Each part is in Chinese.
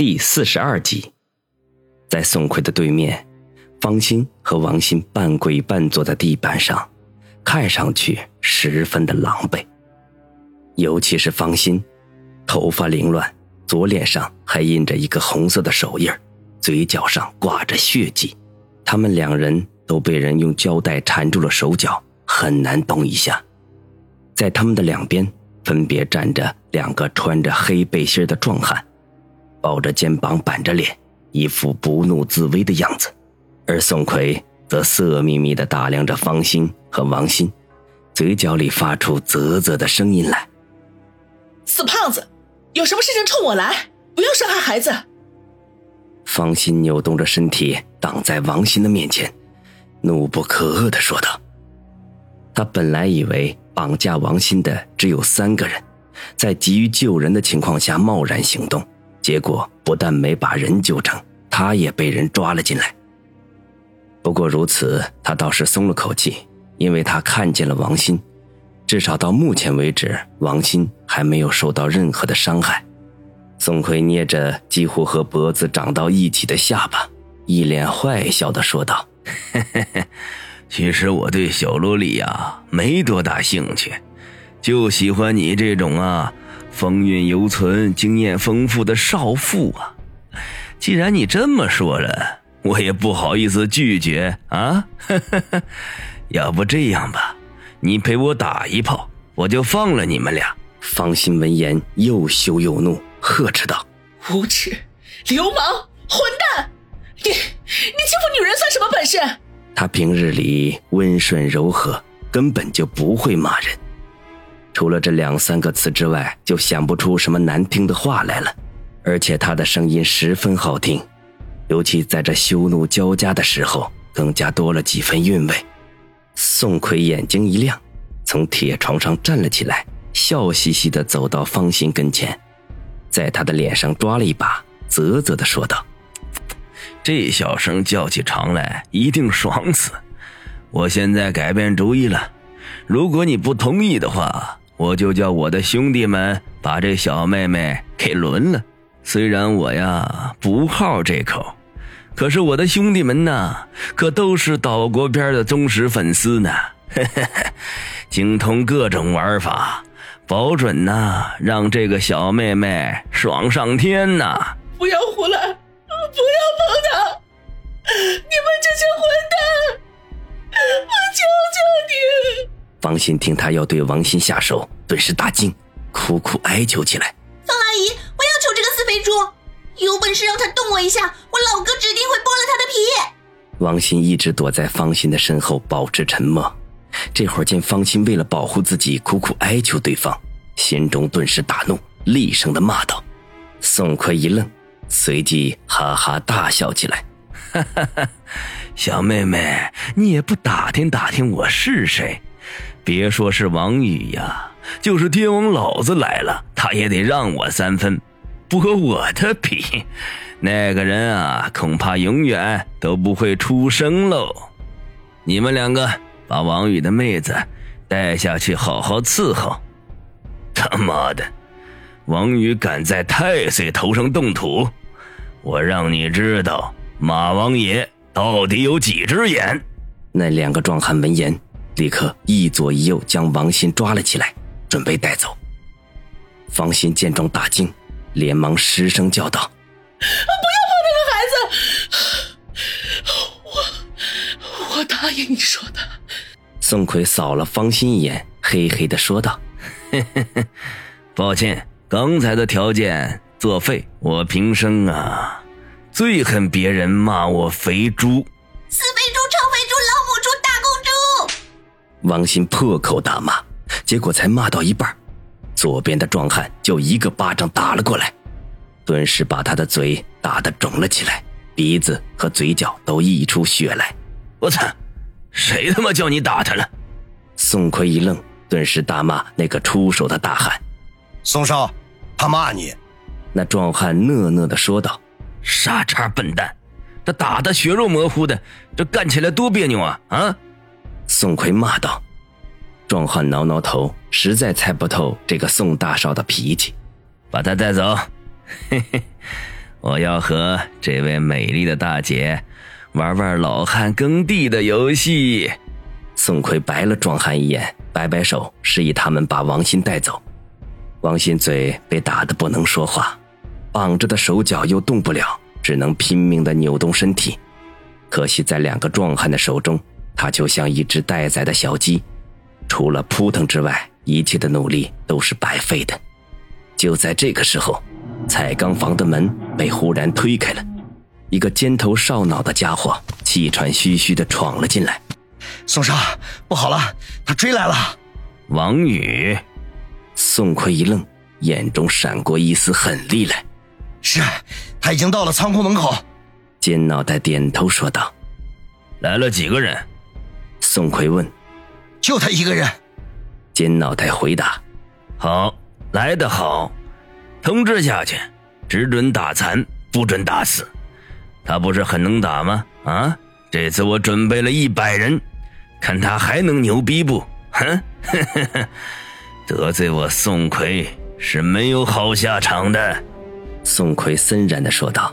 第四十二集，在宋奎的对面，方心和王鑫半跪半坐在地板上，看上去十分的狼狈。尤其是方心，头发凌乱，左脸上还印着一个红色的手印嘴角上挂着血迹。他们两人都被人用胶带缠住了手脚，很难动一下。在他们的两边，分别站着两个穿着黑背心的壮汉。抱着肩膀，板着脸，一副不怒自威的样子，而宋奎则色眯眯地打量着方心和王鑫，嘴角里发出啧啧的声音来：“死胖子，有什么事情冲我来，不要伤害孩子。”方心扭动着身体挡在王鑫的面前，怒不可遏地说道：“他本来以为绑架王鑫的只有三个人，在急于救人的情况下贸然行动。”结果不但没把人救成，他也被人抓了进来。不过如此，他倒是松了口气，因为他看见了王鑫，至少到目前为止，王鑫还没有受到任何的伤害。宋奎捏着几乎和脖子长到一起的下巴，一脸坏笑的说道：“ 其实我对小萝莉呀没多大兴趣，就喜欢你这种啊。”风韵犹存、经验丰富的少妇啊！既然你这么说了，我也不好意思拒绝啊。要不这样吧，你陪我打一炮，我就放了你们俩。方心闻言又羞又怒，呵斥道：“无耻、流氓、混蛋！你你欺负女人算什么本事？”他平日里温顺柔和，根本就不会骂人。除了这两三个词之外，就想不出什么难听的话来了。而且他的声音十分好听，尤其在这羞怒交加的时候，更加多了几分韵味。宋奎眼睛一亮，从铁床上站了起来，笑嘻嘻地走到方心跟前，在他的脸上抓了一把，啧啧地说道：“这小声叫起床来，一定爽死！我现在改变主意了，如果你不同意的话。”我就叫我的兄弟们把这小妹妹给轮了。虽然我呀不好这口，可是我的兄弟们呢，可都是岛国边的忠实粉丝呢，精通各种玩法，保准呐让这个小妹妹爽上天呐！不要胡来，不要碰她！你们这些混蛋，我求求你！方心听他要对王鑫下手，顿时大惊，苦苦哀求起来：“方阿姨，不要求这个死肥猪，有本事让他动我一下，我老哥指定会剥了他的皮。”王鑫一直躲在方心的身后，保持沉默。这会儿见方心为了保护自己，苦苦哀求对方，心中顿时大怒，厉声的骂道：“宋奎一愣，随即哈哈大笑起来：“哈哈哈，小妹妹，你也不打听打听我是谁？”别说是王宇呀，就是天王老子来了，他也得让我三分。不和我的比，那个人啊，恐怕永远都不会出生喽。你们两个把王宇的妹子带下去，好好伺候。他妈的，王宇敢在太岁头上动土，我让你知道马王爷到底有几只眼。那两个壮汉闻言。立刻一左一右将王鑫抓了起来，准备带走。方心见状大惊，连忙失声叫道：“不要碰那个孩子！我我答应你说的。”宋奎扫了方心一眼，嘿嘿的说道：“抱歉，刚才的条件作废。我平生啊，最恨别人骂我肥猪。”王鑫破口大骂，结果才骂到一半，左边的壮汉就一个巴掌打了过来，顿时把他的嘴打得肿了起来，鼻子和嘴角都溢出血来。我操！谁他妈叫你打他了？宋奎一愣，顿时大骂那个出手的大汉：“宋少，他骂你！”那壮汉讷讷的说道：“傻叉笨蛋，这打的血肉模糊的，这干起来多别扭啊！啊！”宋奎骂道：“壮汉挠挠头，实在猜不透这个宋大少的脾气，把他带走。嘿嘿，我要和这位美丽的大姐玩玩老汉耕地的游戏。宋奎白了壮汉一眼，摆摆手，示意他们把王鑫带走。王鑫嘴被打得不能说话，绑着的手脚又动不了，只能拼命地扭动身体。可惜在两个壮汉的手中，他就像一只待宰的小鸡，除了扑腾之外，一切的努力都是白费的。就在这个时候，彩钢房的门被忽然推开了，一个尖头少脑的家伙气喘吁吁的闯了进来。宋少，不好了，他追来了！王宇，宋奎一愣，眼中闪过一丝狠厉来。是，他已经到了仓库门口。尖脑袋点头说道：“来了几个人？”宋奎问。“就他一个人。”金脑袋回答。“好，来得好，通知下去，只准打残，不准打死。他不是很能打吗？啊，这次我准备了一百人。”看他还能牛逼不？哼！得罪我宋奎是没有好下场的。宋奎森然的说道。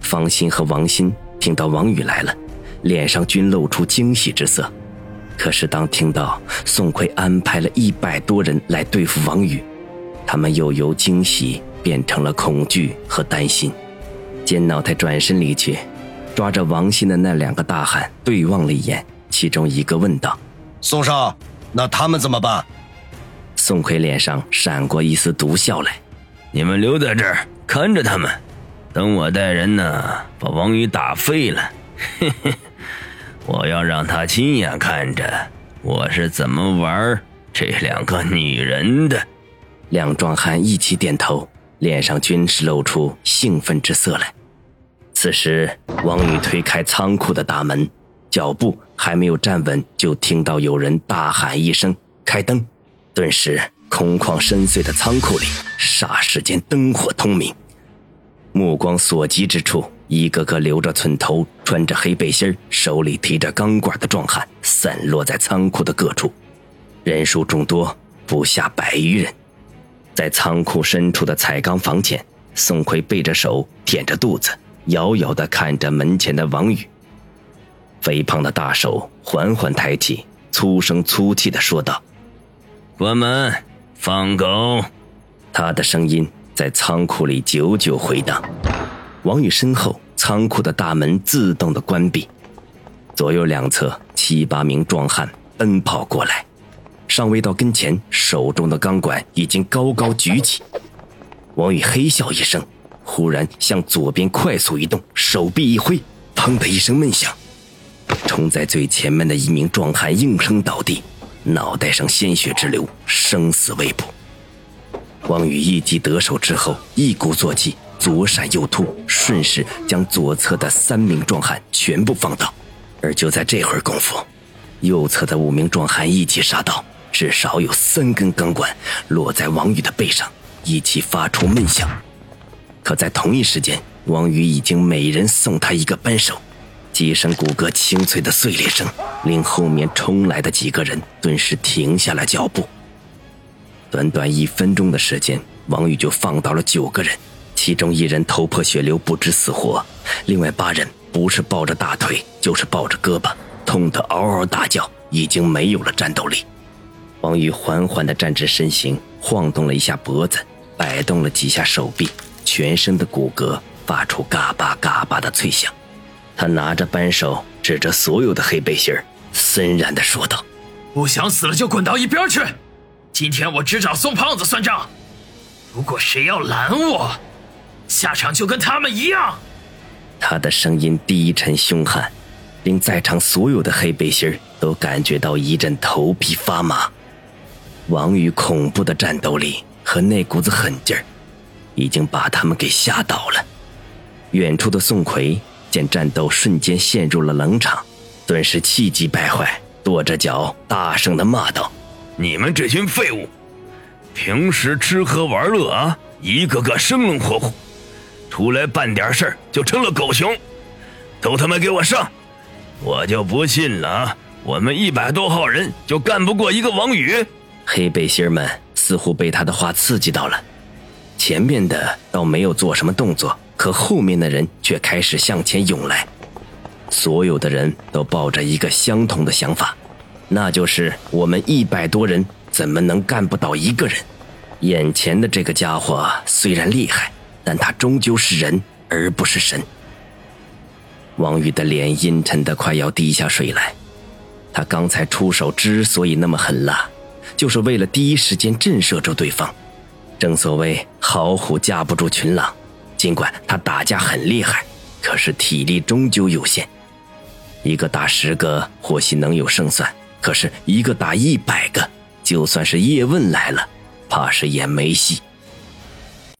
方心和王鑫听到王宇来了，脸上均露出惊喜之色。可是当听到宋奎安排了一百多人来对付王宇，他们又由惊喜变成了恐惧和担心。尖脑袋转身离去，抓着王鑫的那两个大汉对望了一眼。其中一个问道：“宋少，那他们怎么办？”宋奎脸上闪过一丝毒笑来：“你们留在这儿看着他们，等我带人呢，把王宇打废了。嘿嘿，我要让他亲眼看着我是怎么玩这两个女人的。”两壮汉一起点头，脸上均是露出兴奋之色来。此时，王宇推开仓库的大门。脚步还没有站稳，就听到有人大喊一声：“开灯！”顿时，空旷深邃的仓库里，霎时间灯火通明。目光所及之处，一个个留着寸头、穿着黑背心手里提着钢管的壮汉散落在仓库的各处，人数众多，不下百余人。在仓库深处的彩钢房前，宋奎背着手，腆着肚子，遥遥地看着门前的王宇。肥胖的大手缓缓抬起，粗声粗气的说道：“关门，放狗。”他的声音在仓库里久久回荡。王宇身后，仓库的大门自动的关闭。左右两侧七八名壮汉奔跑过来，尚未到跟前，手中的钢管已经高高举起。王宇嘿笑一声，忽然向左边快速移动，手臂一挥，砰的一声闷响。冲在最前面的一名壮汉应声倒地，脑袋上鲜血直流，生死未卜。王宇一击得手之后，一鼓作气，左闪右突，顺势将左侧的三名壮汉全部放倒。而就在这会儿功夫，右侧的五名壮汉一起杀到，至少有三根钢管落在王宇的背上，一起发出闷响。可在同一时间，王宇已经每人送他一个扳手。几声骨骼清脆的碎裂声，令后面冲来的几个人顿时停下了脚步。短短一分钟的时间，王宇就放倒了九个人，其中一人头破血流，不知死活；另外八人不是抱着大腿，就是抱着胳膊，痛得嗷嗷大叫，已经没有了战斗力。王宇缓缓地站直身形，晃动了一下脖子，摆动了几下手臂，全身的骨骼发出嘎巴嘎巴的脆响。他拿着扳手，指着所有的黑背心儿，森然地说道：“不想死了就滚到一边去！今天我只找宋胖子算账。如果谁要拦我，下场就跟他们一样。”他的声音低沉凶悍，令在场所有的黑背心儿都感觉到一阵头皮发麻。王宇恐怖的战斗力和那股子狠劲儿，已经把他们给吓倒了。远处的宋奎。见战斗瞬间陷入了冷场，顿时气急败坏，跺着脚大声的骂道：“你们这群废物，平时吃喝玩乐啊，一个个生龙活虎，出来办点事儿就成了狗熊，都他妈给我上！我就不信了，我们一百多号人就干不过一个王宇。”黑背心们似乎被他的话刺激到了，前面的倒没有做什么动作，可后面的人却开始向前涌来。所有的人都抱着一个相同的想法，那就是我们一百多人怎么能干不倒一个人？眼前的这个家伙虽然厉害，但他终究是人，而不是神。王宇的脸阴沉的快要滴下水来，他刚才出手之所以那么狠辣，就是为了第一时间震慑住对方。正所谓好虎架不住群狼，尽管他打架很厉害，可是体力终究有限。一个打十个或许能有胜算，可是一个打一百个，就算是叶问来了，怕是也没戏。